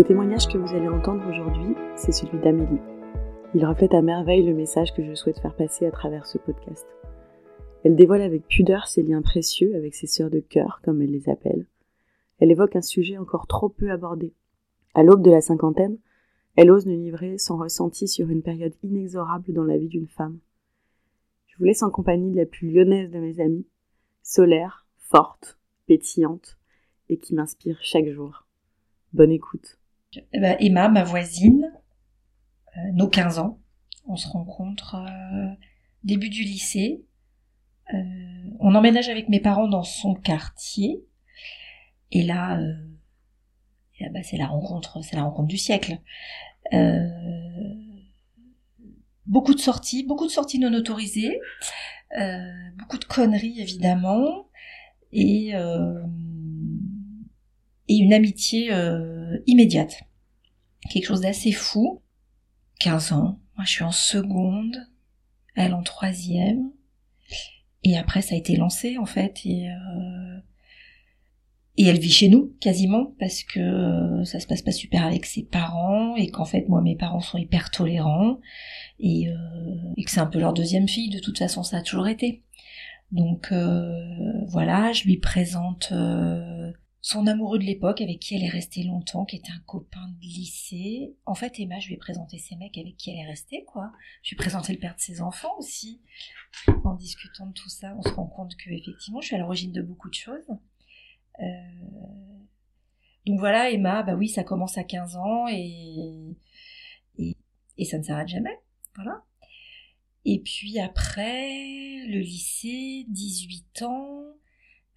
Le témoignage que vous allez entendre aujourd'hui, c'est celui d'Amélie. Il reflète à merveille le message que je souhaite faire passer à travers ce podcast. Elle dévoile avec pudeur ses liens précieux avec ses sœurs de cœur, comme elle les appelle. Elle évoque un sujet encore trop peu abordé. À l'aube de la cinquantaine, elle ose nous livrer son ressenti sur une période inexorable dans la vie d'une femme. Je vous laisse en compagnie de la plus lyonnaise de mes amies, solaire, forte, pétillante, et qui m'inspire chaque jour. Bonne écoute. Eh ben, Emma, ma voisine, euh, nos 15 ans, on se rencontre euh, début du lycée. Euh, on emménage avec mes parents dans son quartier. Et là, bah, c'est la rencontre, c'est la rencontre du siècle. beaucoup de sorties, beaucoup de sorties non autorisées, beaucoup de conneries évidemment, et et une amitié immédiate. Quelque chose d'assez fou. 15 ans, moi je suis en seconde, elle en troisième. Et après ça a été lancé en fait et euh, et elle vit chez nous quasiment parce que euh, ça se passe pas super avec ses parents et qu'en fait moi mes parents sont hyper tolérants et, euh, et que c'est un peu leur deuxième fille de toute façon ça a toujours été. Donc voilà, je lui présente son amoureux de l'époque avec qui elle est restée longtemps, qui était un copain de lycée. En fait, Emma, je lui ai présenté ces mecs avec qui elle est restée, quoi. Je lui ai présenté le père de ses enfants aussi. En discutant de tout ça, on se rend compte que effectivement, je suis à l'origine de beaucoup de choses. Euh, donc voilà, Emma, bah oui, ça commence à 15 ans et, et, ça ne s'arrête jamais. Voilà. Et puis après, le lycée, 18 ans.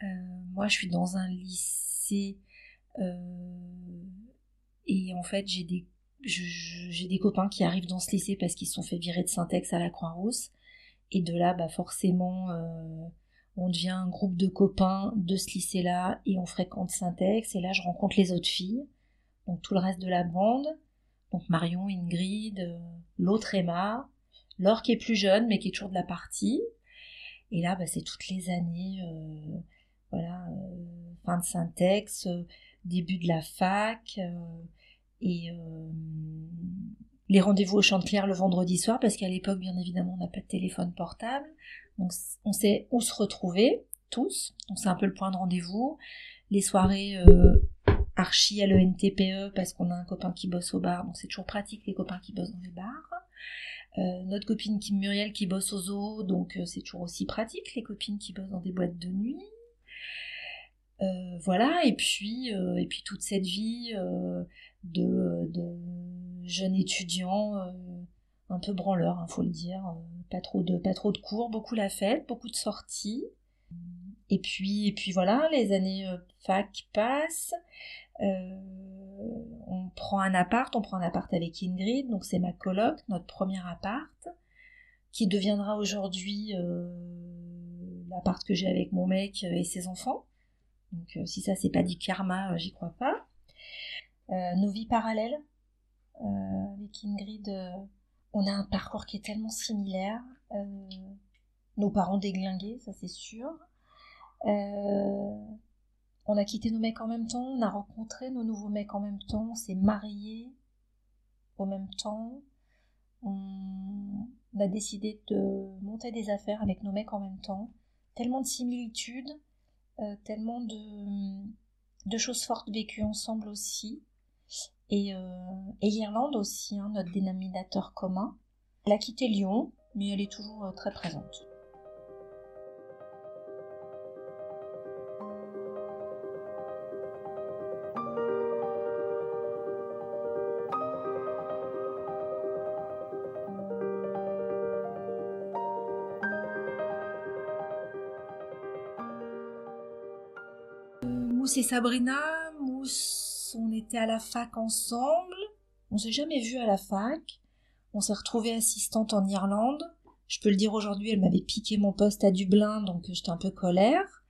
Euh, moi, je suis dans un lycée euh, et en fait j'ai des j'ai des copains qui arrivent dans ce lycée parce qu'ils se sont fait virer de Syntex à la Croix-Rousse. Et de là bah forcément euh, on devient un groupe de copains de ce lycée-là et on fréquente Syntex. Et là je rencontre les autres filles donc tout le reste de la bande. Donc Marion, Ingrid, euh, l'autre Emma, Laure qui est plus jeune mais qui est toujours de la partie. Et là bah, c'est toutes les années voilà, fin de syntaxe, euh, début de la fac, euh, et les rendez-vous au clair le vendredi soir, parce qu'à l'époque, bien évidemment, on n'a pas de téléphone portable. Donc, on sait où se retrouver, tous. Donc, c'est un peu le point de rendez-vous. Les soirées archi à l'ENTPE, parce qu'on a un copain qui bosse au bar. Donc, c'est toujours pratique, les copains qui bossent dans les bars. notre copine Kim Muriel qui bosse au zoo, donc c'est toujours aussi pratique, les copines qui bossent dans des boîtes de nuit. Euh, voilà, et puis, euh, et puis toute cette vie euh, de, de jeune étudiant un peu branleur, il hein, faut le dire, pas trop de pas trop de cours, beaucoup la fête, beaucoup de sorties. Et puis et puis voilà, les années fac passent. on prend un appart, on prend un appart avec Ingrid, donc c'est ma coloc, notre premier appart, qui deviendra aujourd'hui l'appart que j'ai avec mon mec et ses enfants. Donc euh, si ça c'est pas du karma, euh, j'y crois pas. Euh, nos vies parallèles, avec Ingrid, on a un parcours qui est tellement similaire. nos parents déglingués, ça c'est sûr. on a quitté nos mecs en même temps, on a rencontré nos nouveaux mecs en même temps, on s'est mariés au même temps. On a décidé de monter des affaires avec nos mecs en même temps. Tellement de similitudes euh, tellement de, choses fortes vécues ensemble aussi. Et, euh, l'Irlande aussi, hein, notre dénominateur commun. Elle a quitté Lyon, mais elle est toujours euh, très présente. Mousse Sabrina, Mousse, on était à la fac ensemble. On s'est jamais vu à la fac. On s'est retrouvée assistante en Irlande. Je peux le dire aujourd'hui, elle m'avait piqué mon poste à Dublin, donc j'étais un peu colère.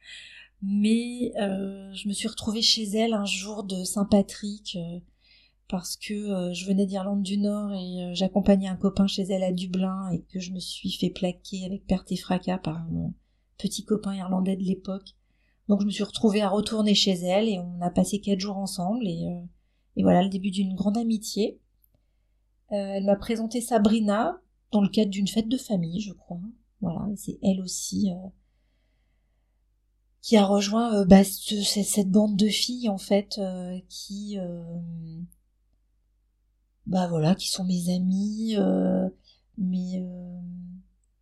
Mais euh, je me suis retrouvée chez elle un jour de Saint-Patrick euh, parce que euh, je venais d'Irlande du Nord et j'accompagnais un copain chez elle à Dublin et que je me suis fait plaquer avec perte et fracas par mon petit copain irlandais de l'époque donc je me suis retrouvée à retourner chez elle et on a passé quatre jours ensemble et, euh, voilà le début d'une grande amitié. Euh, elle m'a présenté Sabrina dans le cadre d'une fête de famille, je crois. Voilà, c'est elle aussi euh, qui a rejoint bah, cette bande de filles en fait qui bah voilà qui sont mes amies mes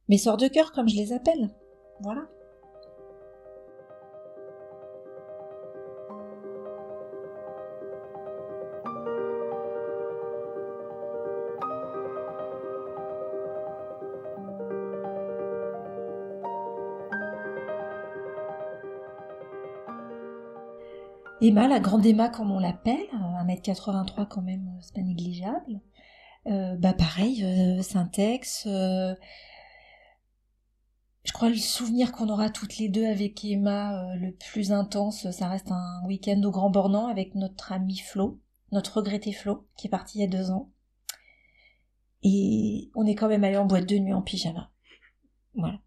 mes sœurs de cœur comme je les appelle voilà Emma, la grande Emma comme on l'appelle, 1m83 quand même, euh, c'est pas négligeable. Euh, bah pareil, euh, Syntex. Euh, je crois le souvenir qu'on aura toutes les deux avec Emma le plus intense, ça reste un week-end au Grand Bornand avec notre ami Flo, notre regretté Flo, qui est parti il y a deux ans. Et on est quand même allé en boîte de nuit en pyjama. Voilà.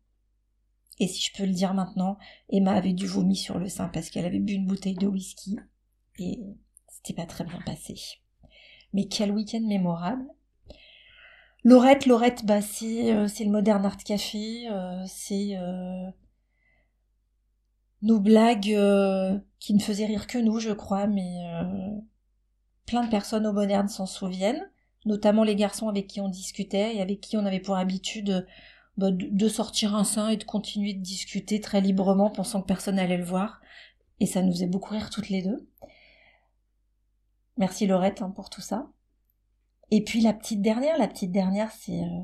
Et si je peux le dire maintenant, Emma avait du vomi sur le sein parce qu'elle avait bu une bouteille de whisky et c'était pas très bien passé. Mais quel week-end mémorable. Laurette, Laurette, bah c'est, euh, le Modern Art Café, euh, c'est euh, nos blagues qui ne faisaient rire que nous, je crois, mais plein de personnes au Moderne s'en souviennent, notamment les garçons avec qui on discutait et avec qui on avait pour habitude bah, de sortir un sein et de continuer de discuter très librement pensant que personne n'allait le voir. Et ça nous faisait beaucoup rire toutes les deux. Merci Laurette hein, pour tout ça. Et puis la petite dernière, la petite dernière c'est euh...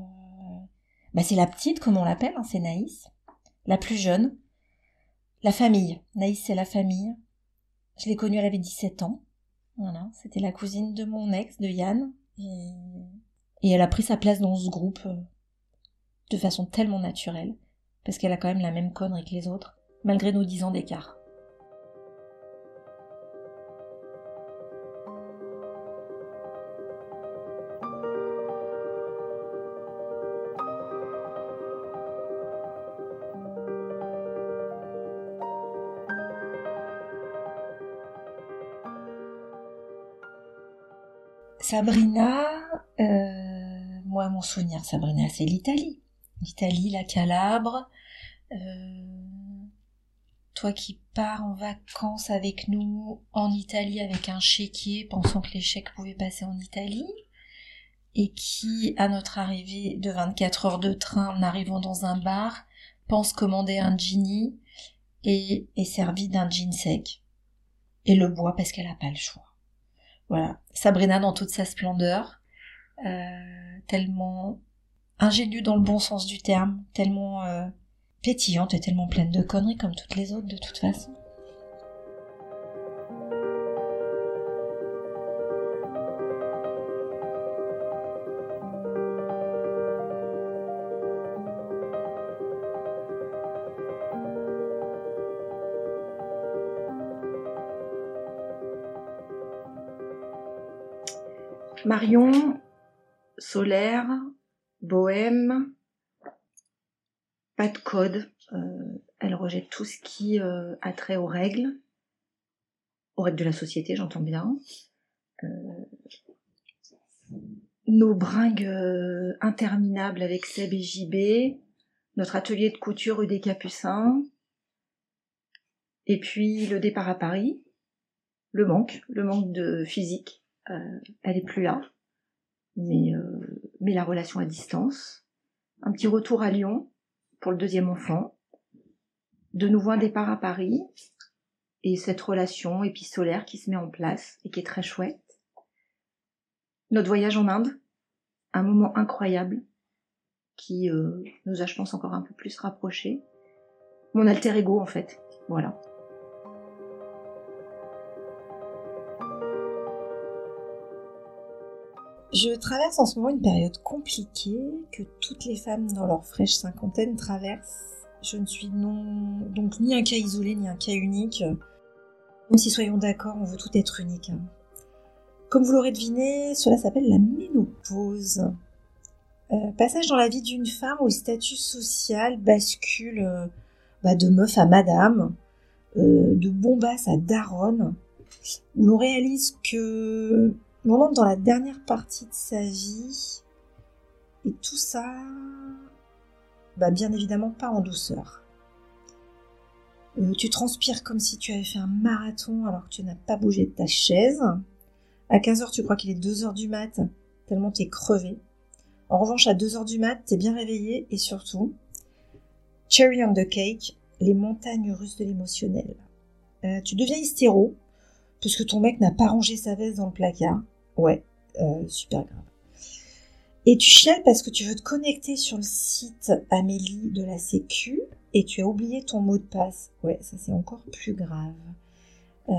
bah, c'est la petite comme on l'appelle, hein, c'est Naïs. La plus jeune. La famille. Naïs c'est la famille. Je l'ai connue, elle avait 17 ans. Voilà, c'était la cousine de mon ex, de Yann. Et, et elle a pris sa place dans ce groupe euh, de façon tellement naturelle, parce qu'elle a quand même la même connerie que les autres, malgré nos dix ans d'écart. Sabrina, euh, moi mon souvenir Sabrina c'est l'Italie l'Italie, la Calabre. Euh, toi qui pars en vacances avec nous en Italie avec un chéquier, pensant que les chèques pouvaient passer en Italie, et qui, à notre arrivée de 24 heures de train en arrivant dans un bar, pense commander un genie et est servi d'un gin sec. Et le boit parce qu'elle n'a pas le choix. Voilà. Sabrina dans toute sa splendeur, euh, tellement ingénue dans le bon sens du terme, tellement euh, pétillante et tellement pleine de conneries comme toutes les autres de toute façon. Marion, solaire, bohème, pas de code. Euh, elle rejette tout ce qui euh, a trait aux règles, aux règles de la société, j'entends bien. Euh, nos bringues interminables avec Seb et JB, notre atelier de couture rue des Capucins, et puis le départ à Paris, le manque, le manque de physique, elle est plus là mais, mais la relation à distance, un petit retour à Lyon pour le deuxième enfant, de nouveau un départ à Paris, et cette relation épistolaire qui se met en place et qui est très chouette. Notre voyage en Inde, un moment incroyable qui euh, nous a, je pense, encore un peu plus rapprochés. Mon alter ego, en fait. Voilà. Je traverse en ce moment une période compliquée que toutes les femmes dans leur fraîche cinquantaine traversent. Je ne suis donc ni un cas isolé ni un cas unique. Même si soyons d'accord, on veut tout être unique. Hein. Comme vous l'aurez deviné, cela s'appelle la ménopause. Euh, passage dans la vie d'une femme où le statut social bascule euh, bah, de meuf à madame, euh, de bombasse à daronne, où l'on réalise que l'on entre dans la dernière partie de sa vie et tout ça, bah bien évidemment pas en douceur. Euh, tu transpires comme si tu avais fait un marathon alors que tu n'as pas bougé de ta chaise. À 15h, tu crois qu'il est 2h du mat, tellement t'es crevé. En revanche, à 2h du mat, t'es bien réveillé et surtout, cherry on the cake, les montagnes russes de l'émotionnel. Euh, tu deviens hystéro, puisque ton mec n'a pas rangé sa veste dans le placard. Ouais, euh, super grave. Et tu chiales parce que tu veux te connecter sur le site Amélie de la Sécu et tu as oublié ton mot de passe. Ouais, ça c'est encore plus grave. Euh,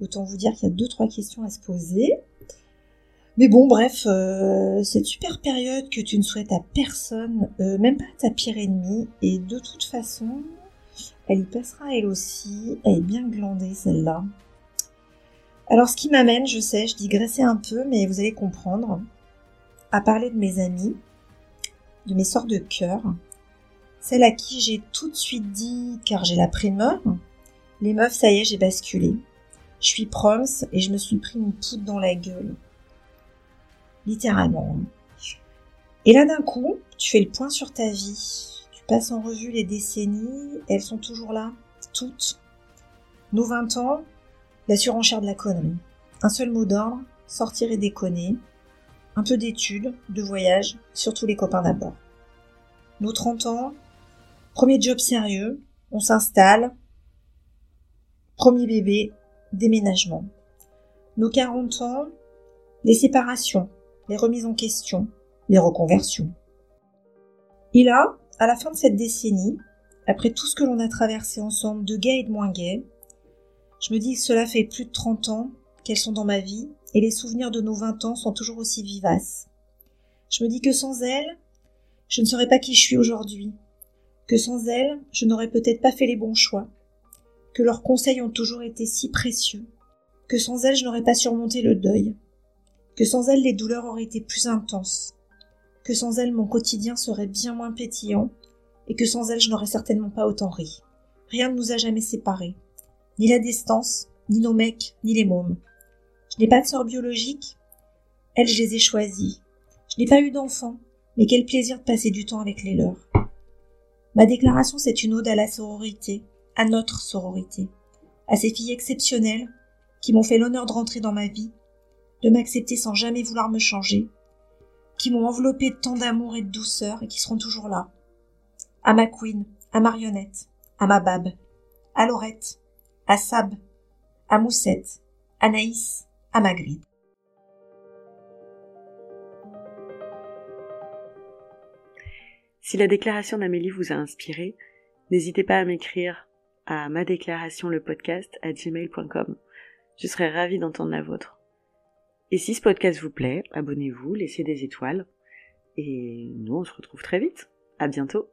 autant vous dire qu'il y a deux trois questions à se poser. Mais bon, bref, euh, cette super période que tu ne souhaites à personne, même pas à ta pire ennemie, et de toute façon, elle y passera elle aussi. Elle est bien glandée celle-là. Alors ce qui m'amène, je sais, je digressais un peu, mais vous allez comprendre, à parler de mes amis, de mes sortes de cœur, celle à qui j'ai tout de suite dit, car j'ai la primeur, les meufs, ça y est, j'ai basculé. Je suis proms et je me suis pris une poudre dans la gueule. Littéralement. Et là d'un coup, tu fais le point sur ta vie. Tu passes en revue les décennies, elles sont toujours là, toutes. Nos 20 ans, la surenchère de la connerie. Un seul mot d'ordre, sortir et déconner. Un peu d'études, de voyage, surtout les copains d'abord. Nos 30 ans, premier job sérieux, on s'installe. Premier bébé, déménagement. Nos 40 ans, les séparations, les remises en question, les reconversions. Et là, à la fin de cette décennie, après tout ce que l'on a traversé ensemble de gays et de moins gays, je me dis que cela fait plus de 30 ans qu'elles sont dans ma vie et les souvenirs de nos 20 ans sont toujours aussi vivaces. Je me dis que sans elles, je ne serais pas qui je suis aujourd'hui, que sans elles, je n'aurais peut-être pas fait les bons choix, que leurs conseils ont toujours été si précieux, que sans elles, je n'aurais pas surmonté le deuil, que sans elles, les douleurs auraient été plus intenses, que sans elles, mon quotidien serait bien moins pétillant, et que sans elles, je n'aurais certainement pas autant ri. Rien ne nous a jamais séparés, ni la distance, ni nos mecs, ni les mômes. Je n'ai pas de sœur biologique. Elles, je les ai choisies. Je n'ai pas eu d'enfants, mais quel plaisir de passer du temps avec les leurs. Ma déclaration, c'est une ode à la sororité, à notre sororité, à ces filles exceptionnelles qui m'ont fait l'honneur de rentrer dans ma vie, de m'accepter sans jamais vouloir me changer, qui m'ont enveloppé de tant d'amour et de douceur et qui seront toujours là. À ma queen, à Marionnette, à ma Bab, à Laurette, à Sab, à Moussette, à Naïs, à Magritte. Si la déclaration d'Amélie vous a inspiré, n'hésitez pas à m'écrire à ma déclaration le podcast à gmail.com. Je serai ravie d'entendre la vôtre. Et si ce podcast vous plaît, abonnez-vous, laissez des étoiles. Et nous, on se retrouve très vite. À bientôt.